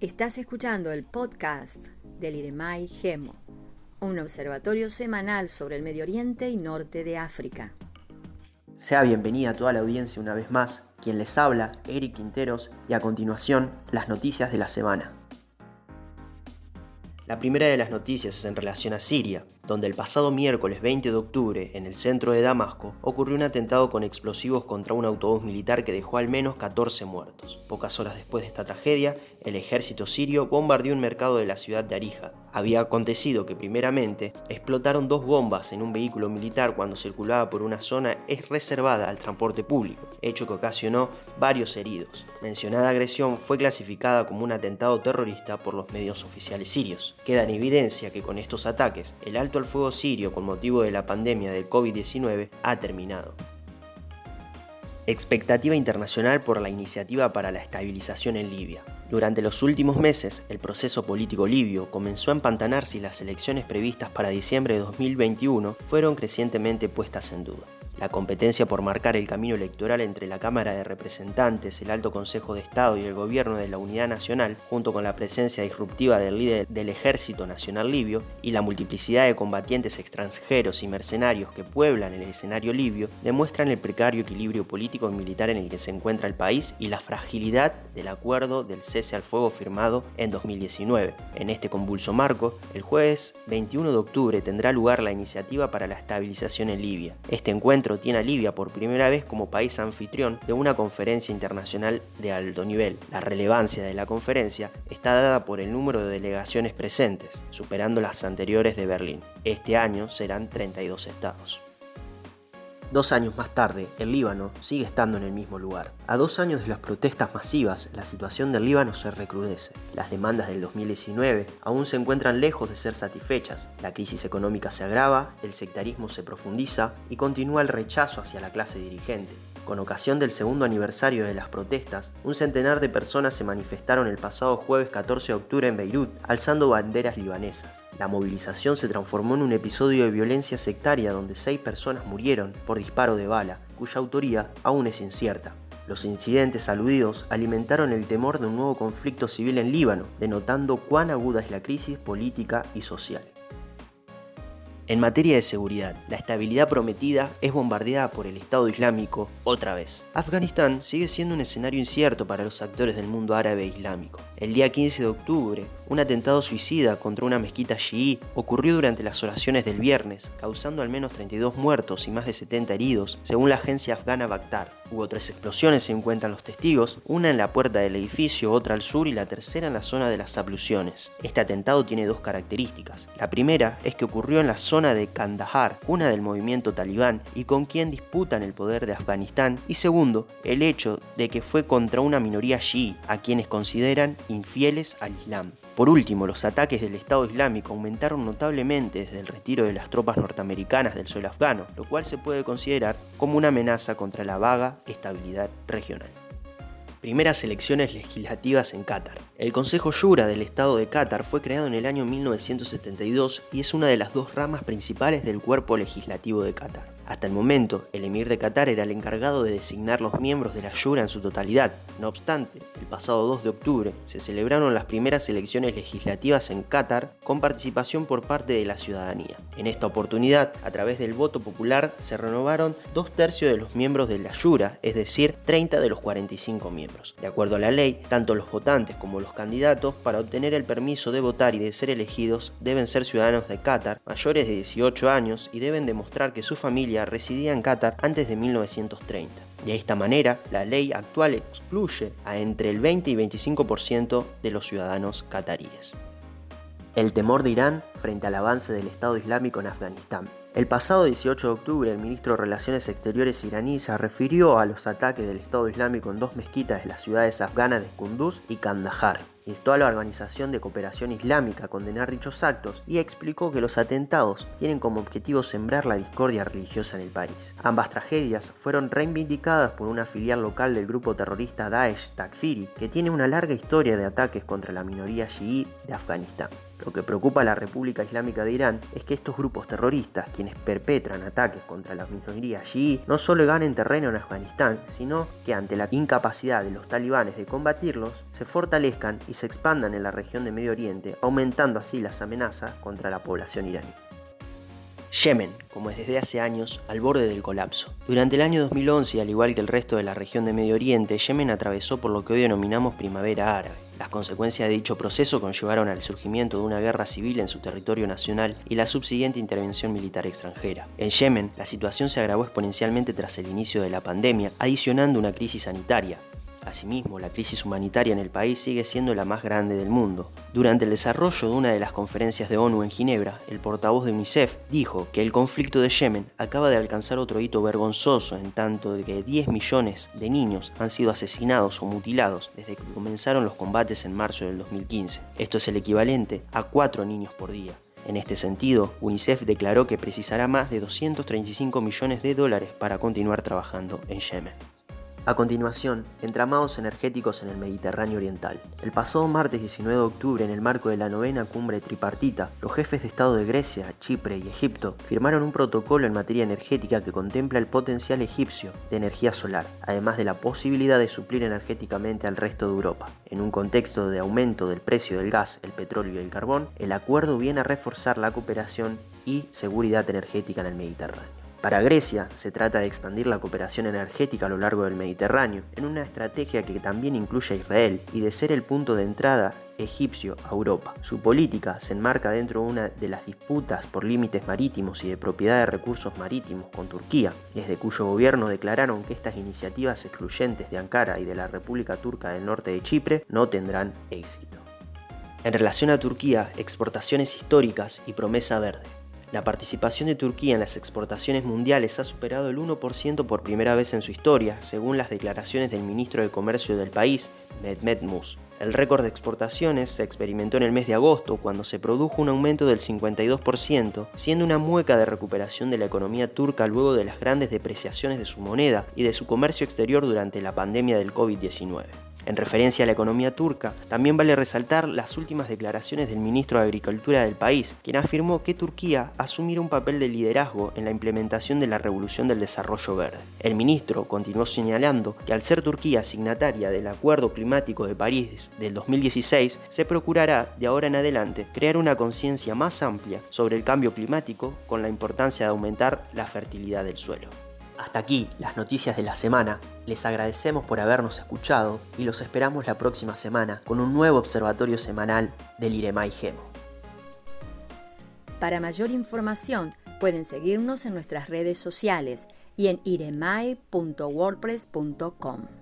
Estás escuchando el podcast del IREMAI GEMO, un observatorio semanal sobre el Medio Oriente y Norte de África. Sea bienvenida a toda la audiencia una vez más, quien les habla, Eric Quinteros, y a continuación, las noticias de la semana. La primera de las noticias es en relación a Siria, donde el pasado miércoles 20 de octubre, en el centro de Damasco, ocurrió un atentado con explosivos contra un autobús militar que dejó al menos 14 muertos. Pocas horas después de esta tragedia, el ejército sirio bombardeó un mercado de la ciudad de Arija. Había acontecido que primeramente explotaron dos bombas en un vehículo militar cuando circulaba por una zona es reservada al transporte público, hecho que ocasionó varios heridos. Mencionada agresión fue clasificada como un atentado terrorista por los medios oficiales sirios. Queda en evidencia que con estos ataques, el alto el fuego sirio con motivo de la pandemia del COVID-19 ha terminado. Expectativa internacional por la iniciativa para la estabilización en Libia. Durante los últimos meses, el proceso político libio comenzó a empantanarse y las elecciones previstas para diciembre de 2021 fueron crecientemente puestas en duda. La competencia por marcar el camino electoral entre la Cámara de Representantes, el Alto Consejo de Estado y el Gobierno de la Unidad Nacional, junto con la presencia disruptiva del líder del Ejército Nacional Libio y la multiplicidad de combatientes extranjeros y mercenarios que pueblan el escenario libio, demuestran el precario equilibrio político y militar en el que se encuentra el país y la fragilidad del acuerdo del cese al fuego firmado en 2019. En este convulso marco, el jueves 21 de octubre tendrá lugar la iniciativa para la estabilización en Libia. Este encuentro tiene a Libia por primera vez como país anfitrión de una conferencia internacional de alto nivel. La relevancia de la conferencia está dada por el número de delegaciones presentes, superando las anteriores de Berlín. Este año serán 32 estados. Dos años más tarde, el Líbano sigue estando en el mismo lugar. A dos años de las protestas masivas, la situación del Líbano se recrudece. Las demandas del 2019 aún se encuentran lejos de ser satisfechas. La crisis económica se agrava, el sectarismo se profundiza y continúa el rechazo hacia la clase dirigente. Con ocasión del segundo aniversario de las protestas, un centenar de personas se manifestaron el pasado jueves 14 de octubre en Beirut, alzando banderas libanesas. La movilización se transformó en un episodio de violencia sectaria donde seis personas murieron por disparo de bala, cuya autoría aún es incierta. Los incidentes aludidos alimentaron el temor de un nuevo conflicto civil en Líbano, denotando cuán aguda es la crisis política y social. En materia de seguridad, la estabilidad prometida es bombardeada por el Estado Islámico otra vez. Afganistán sigue siendo un escenario incierto para los actores del mundo árabe e islámico. El día 15 de octubre, un atentado suicida contra una mezquita chií ocurrió durante las oraciones del viernes, causando al menos 32 muertos y más de 70 heridos, según la agencia afgana Bakhtar. Hubo tres explosiones, se encuentran los testigos, una en la puerta del edificio, otra al sur y la tercera en la zona de las abluciones. Este atentado tiene dos características. La primera es que ocurrió en la zona de Kandahar, una del movimiento talibán y con quien disputan el poder de Afganistán. Y segundo, el hecho de que fue contra una minoría chií, a quienes consideran infieles al Islam. Por último, los ataques del Estado Islámico aumentaron notablemente desde el retiro de las tropas norteamericanas del suelo afgano, lo cual se puede considerar como una amenaza contra la vaga estabilidad regional. Primeras elecciones legislativas en Qatar. El Consejo Yura del Estado de Qatar fue creado en el año 1972 y es una de las dos ramas principales del cuerpo legislativo de Qatar. Hasta el momento, el emir de Qatar era el encargado de designar los miembros de la Yura en su totalidad. No obstante, el pasado 2 de octubre se celebraron las primeras elecciones legislativas en Qatar con participación por parte de la ciudadanía. En esta oportunidad, a través del voto popular, se renovaron dos tercios de los miembros de la Yura, es decir, 30 de los 45 miembros. De acuerdo a la ley, tanto los votantes como los candidatos, para obtener el permiso de votar y de ser elegidos, deben ser ciudadanos de Qatar, mayores de 18 años y deben demostrar que su familia residía en Qatar antes de 1930. De esta manera, la ley actual excluye a entre el 20 y 25% de los ciudadanos cataríes. El temor de Irán frente al avance del Estado Islámico en Afganistán. El pasado 18 de octubre, el ministro de Relaciones Exteriores iraní se refirió a los ataques del Estado Islámico en dos mezquitas de las ciudades afganas de Kunduz y Kandahar instó a la Organización de Cooperación Islámica a condenar dichos actos y explicó que los atentados tienen como objetivo sembrar la discordia religiosa en el país. Ambas tragedias fueron reivindicadas por una filial local del grupo terrorista Daesh Takfiri, que tiene una larga historia de ataques contra la minoría chií de Afganistán. Lo que preocupa a la República Islámica de Irán es que estos grupos terroristas, quienes perpetran ataques contra las minorías allí, no solo ganen terreno en Afganistán, sino que ante la incapacidad de los talibanes de combatirlos, se fortalezcan y se expandan en la región de Medio Oriente, aumentando así las amenazas contra la población iraní. Yemen, como es desde hace años, al borde del colapso. Durante el año 2011, al igual que el resto de la región de Medio Oriente, Yemen atravesó por lo que hoy denominamos primavera árabe. Las consecuencias de dicho proceso conllevaron al surgimiento de una guerra civil en su territorio nacional y la subsiguiente intervención militar extranjera. En Yemen, la situación se agravó exponencialmente tras el inicio de la pandemia, adicionando una crisis sanitaria, Asimismo, la crisis humanitaria en el país sigue siendo la más grande del mundo. Durante el desarrollo de una de las conferencias de ONU en Ginebra, el portavoz de UNICEF dijo que el conflicto de Yemen acaba de alcanzar otro hito vergonzoso en tanto de que 10 millones de niños han sido asesinados o mutilados desde que comenzaron los combates en marzo del 2015. Esto es el equivalente a 4 niños por día. En este sentido, UNICEF declaró que precisará más de 235 millones de dólares para continuar trabajando en Yemen. A continuación, entramados energéticos en el Mediterráneo Oriental. El pasado martes 19 de octubre, en el marco de la novena cumbre tripartita, los jefes de Estado de Grecia, Chipre y Egipto firmaron un protocolo en materia energética que contempla el potencial egipcio de energía solar, además de la posibilidad de suplir energéticamente al resto de Europa. En un contexto de aumento del precio del gas, el petróleo y el carbón, el acuerdo viene a reforzar la cooperación y seguridad energética en el Mediterráneo. Para Grecia se trata de expandir la cooperación energética a lo largo del Mediterráneo en una estrategia que también incluye a Israel y de ser el punto de entrada egipcio a Europa. Su política se enmarca dentro de una de las disputas por límites marítimos y de propiedad de recursos marítimos con Turquía, desde cuyo gobierno declararon que estas iniciativas excluyentes de Ankara y de la República Turca del Norte de Chipre no tendrán éxito. En relación a Turquía, exportaciones históricas y promesa verde. La participación de Turquía en las exportaciones mundiales ha superado el 1% por primera vez en su historia, según las declaraciones del ministro de Comercio del país, Mehmet Mus. El récord de exportaciones se experimentó en el mes de agosto, cuando se produjo un aumento del 52%, siendo una mueca de recuperación de la economía turca luego de las grandes depreciaciones de su moneda y de su comercio exterior durante la pandemia del COVID-19. En referencia a la economía turca, también vale resaltar las últimas declaraciones del ministro de Agricultura del país, quien afirmó que Turquía asumirá un papel de liderazgo en la implementación de la Revolución del Desarrollo Verde. El ministro continuó señalando que al ser Turquía signataria del Acuerdo Climático de París del 2016, se procurará de ahora en adelante crear una conciencia más amplia sobre el cambio climático con la importancia de aumentar la fertilidad del suelo. Hasta aquí las noticias de la semana. Les agradecemos por habernos escuchado y los esperamos la próxima semana con un nuevo observatorio semanal del IREMAI GEMO. Para mayor información pueden seguirnos en nuestras redes sociales y en iremai.wordpress.com.